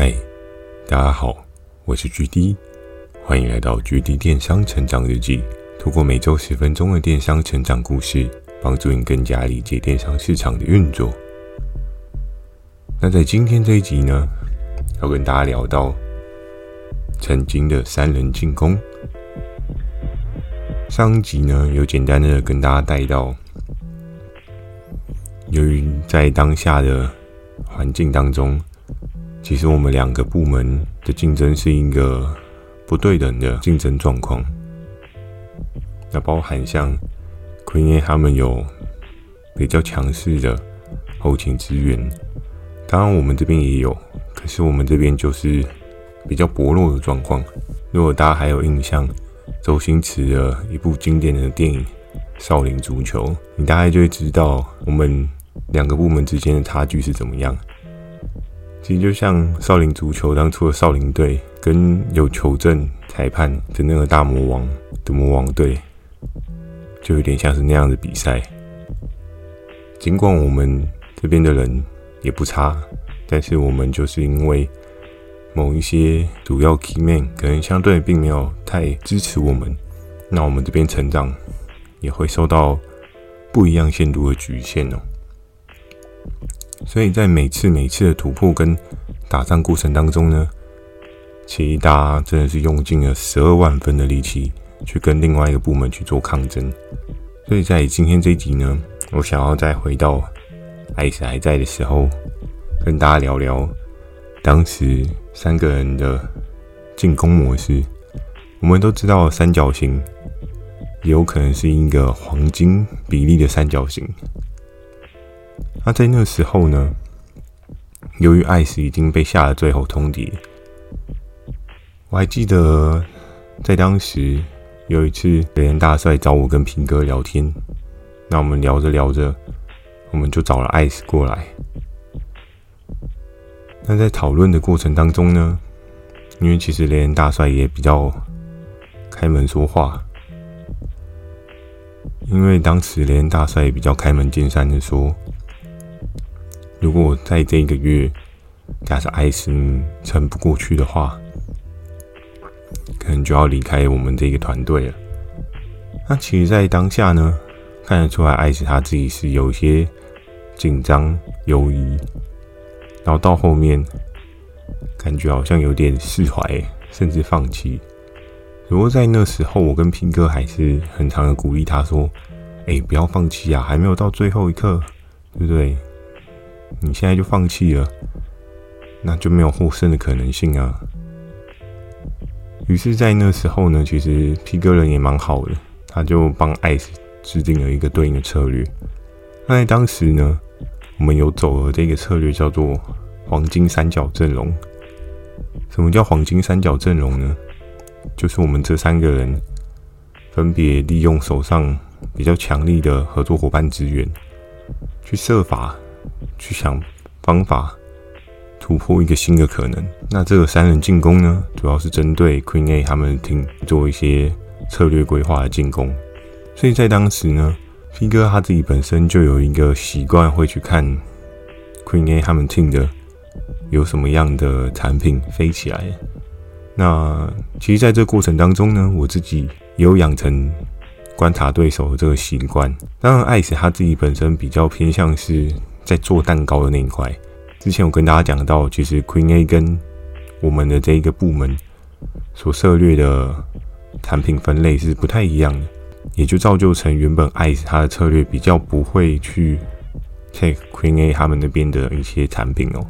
嗨，大家好，我是 GD，欢迎来到 GD 电商成长日记。透过每周十分钟的电商成长故事，帮助你更加理解电商市场的运作。那在今天这一集呢，要跟大家聊到曾经的三人进攻。上一集呢，有简单的跟大家带到，由于在当下的环境当中。其实我们两个部门的竞争是一个不对等的竞争状况。那包含像 Queen 他们有比较强势的后勤资源，当然我们这边也有，可是我们这边就是比较薄弱的状况。如果大家还有印象，周星驰的一部经典的电影《少林足球》，你大概就会知道我们两个部门之间的差距是怎么样。其实就像少林足球当初的少林队，跟有球证裁判的那个大魔王的魔王队，就有点像是那样的比赛。尽管我们这边的人也不差，但是我们就是因为某一些主要 key man 可能相对并没有太支持我们，那我们这边成长也会受到不一样限度的局限哦。所以在每次每次的突破跟打仗过程当中呢，其实大家真的是用尽了十二万分的力气去跟另外一个部门去做抗争。所以在今天这一集呢，我想要再回到艾斯还在的时候，跟大家聊聊当时三个人的进攻模式。我们都知道三角形有可能是一个黄金比例的三角形。那在那时候呢，由于艾斯已经被下了最后通牒，我还记得在当时有一次雷恩大帅找我跟平哥聊天，那我们聊着聊着，我们就找了艾斯过来。那在讨论的过程当中呢，因为其实雷恩大帅也比较开门说话，因为当时雷恩大帅也比较开门见山的说。如果我在这一个月，假设艾斯撑不过去的话，可能就要离开我们这个团队了。那其实，在当下呢，看得出来艾斯他自己是有一些紧张、犹疑，然后到后面，感觉好像有点释怀，甚至放弃。如果在那时候，我跟平哥还是很常的鼓励他说：“哎，不要放弃啊，还没有到最后一刻，对不对？”你现在就放弃了，那就没有获胜的可能性啊。于是，在那时候呢，其实 P 哥人也蛮好的，他就帮艾斯制定了一个对应的策略。那在当时呢，我们有走了这个策略，叫做黄金三角阵容。什么叫黄金三角阵容呢？就是我们这三个人分别利用手上比较强力的合作伙伴资源，去设法。去想方法突破一个新的可能。那这个三人进攻呢，主要是针对 Queen A 他们 team 做一些策略规划的进攻。所以在当时呢，P 哥他自己本身就有一个习惯，会去看 Queen A 他们 team 的有什么样的产品飞起来。那其实，在这过程当中呢，我自己也有养成观察对手的这个习惯。当然，艾斯他自己本身比较偏向是。在做蛋糕的那一块，之前我跟大家讲到，其实 Queen A 跟我们的这一个部门所涉略的产品分类是不太一样的，也就造就成原本 Ice 它的策略比较不会去 take Queen A 他们那边的一些产品哦。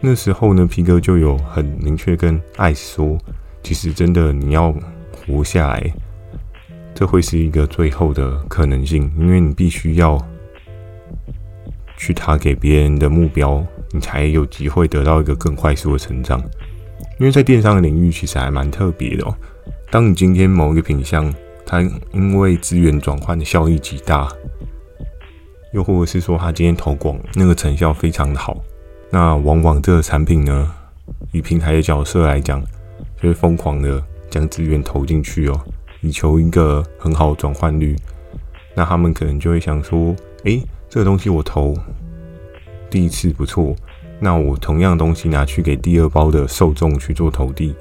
那时候呢皮哥就有很明确跟 Ice 说，其实真的你要活下来，这会是一个最后的可能性，因为你必须要。去他给别人的目标，你才有机会得到一个更快速的成长。因为在电商的领域，其实还蛮特别的哦。当你今天某一个品项，它因为资源转换的效益极大，又或者是说它今天投广那个成效非常的好，那往往这个产品呢，以平台的角色来讲，就会疯狂的将资源投进去哦，以求一个很好的转换率。那他们可能就会想说，诶。这个东西我投第一次不错，那我同样东西拿去给第二包的受众去做投递，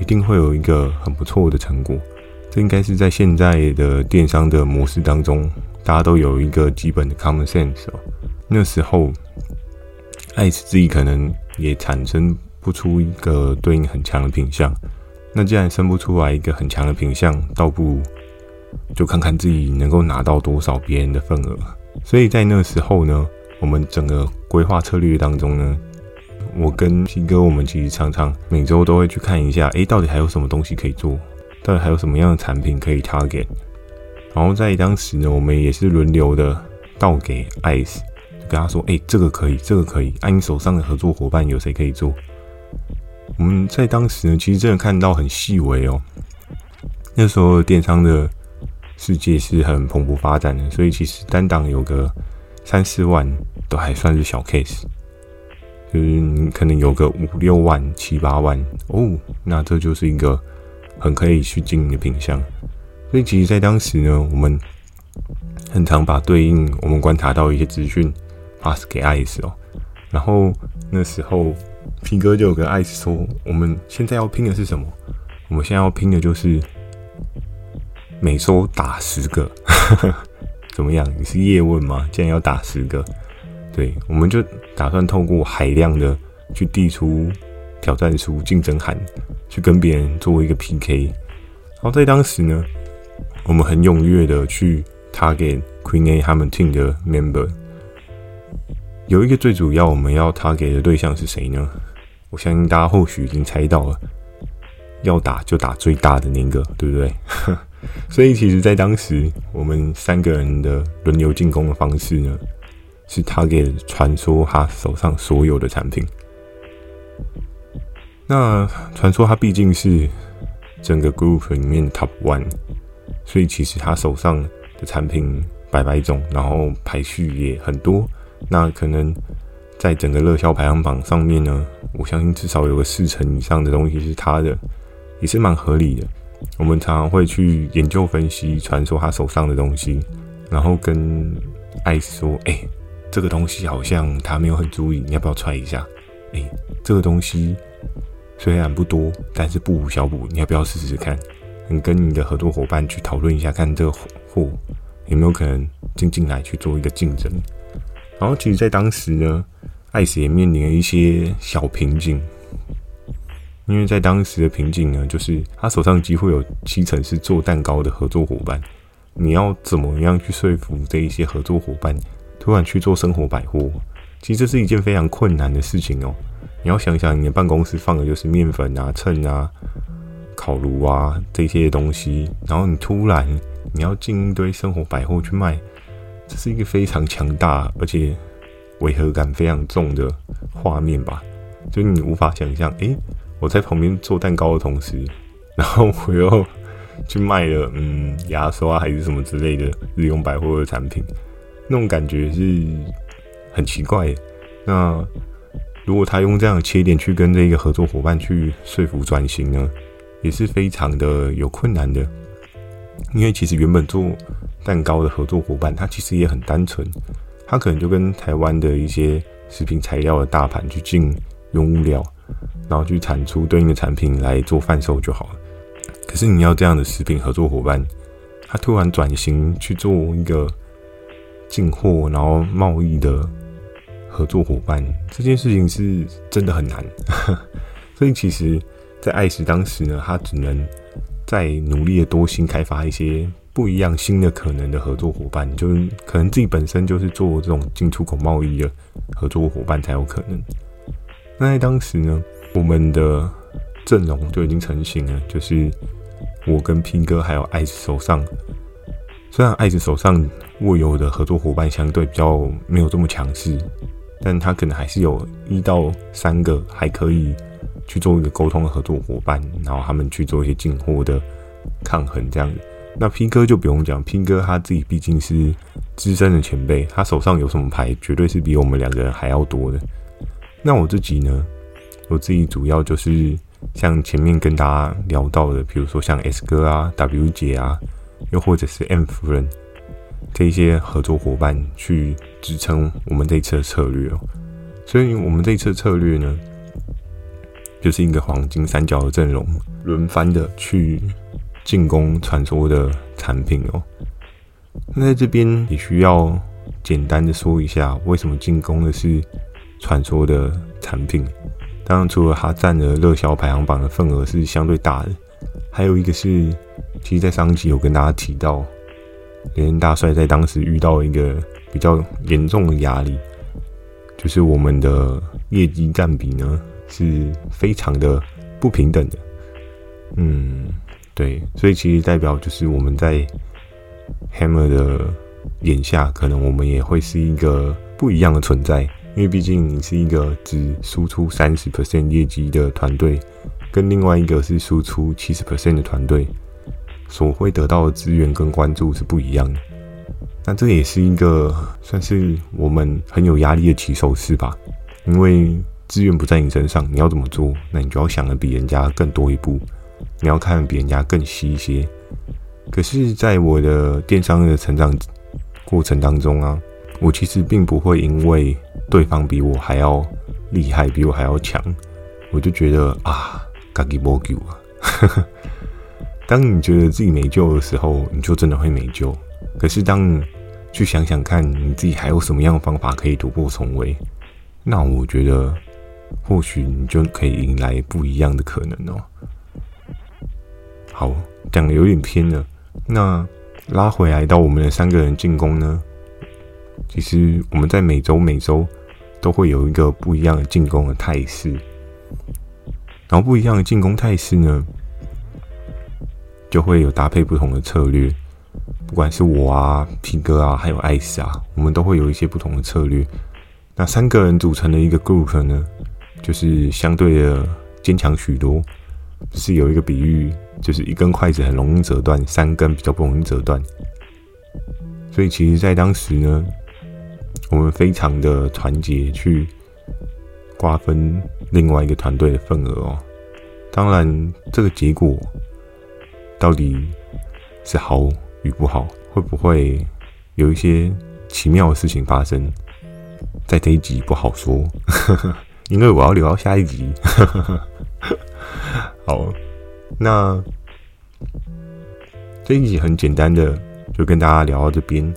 一定会有一个很不错的成果。这应该是在现在的电商的模式当中，大家都有一个基本的 common sense 哦。那时候，ICE 自己可能也产生不出一个对应很强的品相。那既然生不出来一个很强的品相，倒不如就看看自己能够拿到多少别人的份额。所以在那时候呢，我们整个规划策略当中呢，我跟 P 哥，我们其实常常每周都会去看一下，诶，到底还有什么东西可以做，到底还有什么样的产品可以 target。然后在当时呢，我们也是轮流的倒给 ICE，跟他说，诶，这个可以，这个可以，按你手上的合作伙伴有谁可以做？我们在当时呢，其实真的看到很细微哦。那时候电商的世界是很蓬勃发展的，所以其实单档有个三四万都还算是小 case，就是你可能有个五六万、七八万哦，那这就是一个很可以去经营的品项。所以其实，在当时呢，我们很常把对应我们观察到一些资讯 pass 给 ICE 哦，然后那时候。皮哥就有跟 ICE 说：“我们现在要拼的是什么？我们现在要拼的就是每周打十个，怎么样？你是叶问吗？竟然要打十个？对，我们就打算透过海量的去递出挑战书、竞争函，去跟别人做一个 PK。然后在当时呢，我们很踊跃的去 target Queen A 他们 team 的 member。”有一个最主要我们要 target 的对象是谁呢？我相信大家或许已经猜到了，要打就打最大的那个，对不对？所以其实，在当时我们三个人的轮流进攻的方式呢，是他给传说他手上所有的产品。那传说他毕竟是整个 group 里面 top one，所以其实他手上的产品百百种，然后排序也很多。那可能在整个热销排行榜上面呢，我相信至少有个四成以上的东西是他的，也是蛮合理的。我们常常会去研究分析，传说他手上的东西，然后跟艾斯说：“哎、这个东西好像他没有很注意，你要不要踹一下？哎、这个东西虽然不多，但是不无小补，你要不要试试看？你跟你的合作伙伴去讨论一下，看这个货有没有可能进进来去做一个竞争。”然后，其实，在当时呢艾斯也面临了一些小瓶颈，因为在当时的瓶颈呢，就是他手上几乎有七成是做蛋糕的合作伙伴，你要怎么样去说服这一些合作伙伴突然去做生活百货？其实这是一件非常困难的事情哦。你要想想，你的办公室放的就是面粉啊、秤啊、烤炉啊这些东西，然后你突然你要进一堆生活百货去卖。这是一个非常强大而且违和感非常重的画面吧？就你无法想象，诶，我在旁边做蛋糕的同时，然后我又去卖了嗯牙刷还是什么之类的日用百货的产品，那种感觉是很奇怪。那如果他用这样的切点去跟这个合作伙伴去说服转型呢，也是非常的有困难的，因为其实原本做。蛋糕的合作伙伴，他其实也很单纯，他可能就跟台湾的一些食品材料的大盘去进用物料，然后去产出对应的产品来做贩售就好了。可是你要这样的食品合作伙伴，他突然转型去做一个进货然后贸易的合作伙伴，这件事情是真的很难。所以其实，在 ICE 当时呢，他只能再努力的多新开发一些。不一样新的可能的合作伙伴，就是可能自己本身就是做这种进出口贸易的合作伙伴才有可能。那在当时呢，我们的阵容就已经成型了，就是我跟拼哥还有 ICE 手上，虽然 ICE 手上握有的合作伙伴相对比较没有这么强势，但他可能还是有一到三个还可以去做一个沟通的合作伙伴，然后他们去做一些进货的抗衡这样子。那拼哥就不用讲拼哥他自己毕竟是资深的前辈，他手上有什么牌，绝对是比我们两个人还要多的。那我自己呢，我自己主要就是像前面跟大家聊到的，比如说像 S 哥啊、W 姐啊，又或者是 M 夫人这一些合作伙伴去支撑我们这一次的策略哦。所以我们这一次策略呢，就是一个黄金三角的阵容，轮番的去进攻传说的产品哦。那在这边也需要简单的说一下，为什么进攻的是传说的产品？当然，除了它占的热销排行榜的份额是相对大的，还有一个是，其实，在上一集有跟大家提到，连大帅在当时遇到一个比较严重的压力，就是我们的业绩占比呢是非常的不平等的。嗯，对，所以其实代表就是我们在 Hammer 的眼下，可能我们也会是一个不一样的存在。因为毕竟你是一个只输出三十 percent 业绩的团队，跟另外一个是输出七十 percent 的团队，所会得到的资源跟关注是不一样的。那这也是一个算是我们很有压力的起手式吧。因为资源不在你身上，你要怎么做？那你就要想的比人家更多一步，你要看比人家更细一些。可是，在我的电商的成长过程当中啊。我其实并不会因为对方比我还要厉害，比我还要强，我就觉得啊，自己没救啊。当你觉得自己没救的时候，你就真的会没救。可是当你去想想看，你自己还有什么样的方法可以突破重围，那我觉得或许你就可以迎来不一样的可能哦。好，讲的有点偏了，那拉回来到我们的三个人进攻呢？其实我们在每周每周都会有一个不一样的进攻的态势，然后不一样的进攻态势呢，就会有搭配不同的策略。不管是我啊、P 哥啊，还有艾斯啊，我们都会有一些不同的策略。那三个人组成的一个 group 呢，就是相对的坚强许多。是有一个比喻，就是一根筷子很容易折断，三根比较不容易折断。所以其实，在当时呢。我们非常的团结，去瓜分另外一个团队的份额哦。当然，这个结果到底是好与不好，会不会有一些奇妙的事情发生，在这一集不好说，因为我要留到下一集。好，那这一集很简单的，就跟大家聊到这边。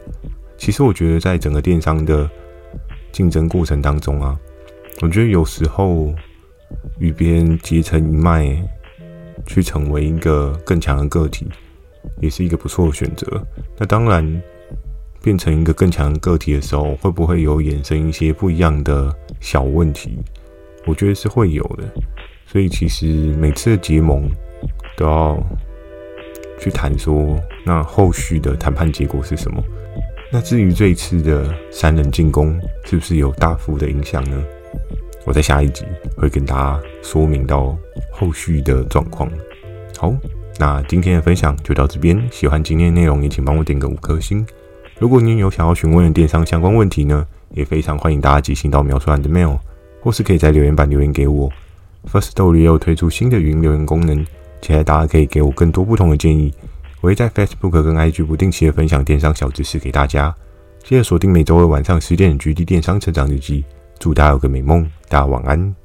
其实我觉得，在整个电商的竞争过程当中啊，我觉得有时候与别人结成一脉，去成为一个更强的个体，也是一个不错的选择。那当然，变成一个更强的个体的时候，会不会有衍生一些不一样的小问题？我觉得是会有的。所以，其实每次的结盟都要去谈说，那后续的谈判结果是什么？那至于这一次的三人进攻是不是有大幅的影响呢？我在下一集会跟大家说明到后续的状况。好，那今天的分享就到这边。喜欢今天的内容也请帮我点个五颗星。如果您有想要询问的电商相关问题呢，也非常欢迎大家寄信到描述栏的 mail，或是可以在留言板留言给我。First Story 也有推出新的语音留言功能，期待大家可以给我更多不同的建议。我会在 Facebook 跟 IG 不定期的分享电商小知识给大家，记得锁定每周二晚上十点的《GD 电商成长日记》，祝大家有个美梦，大家晚安。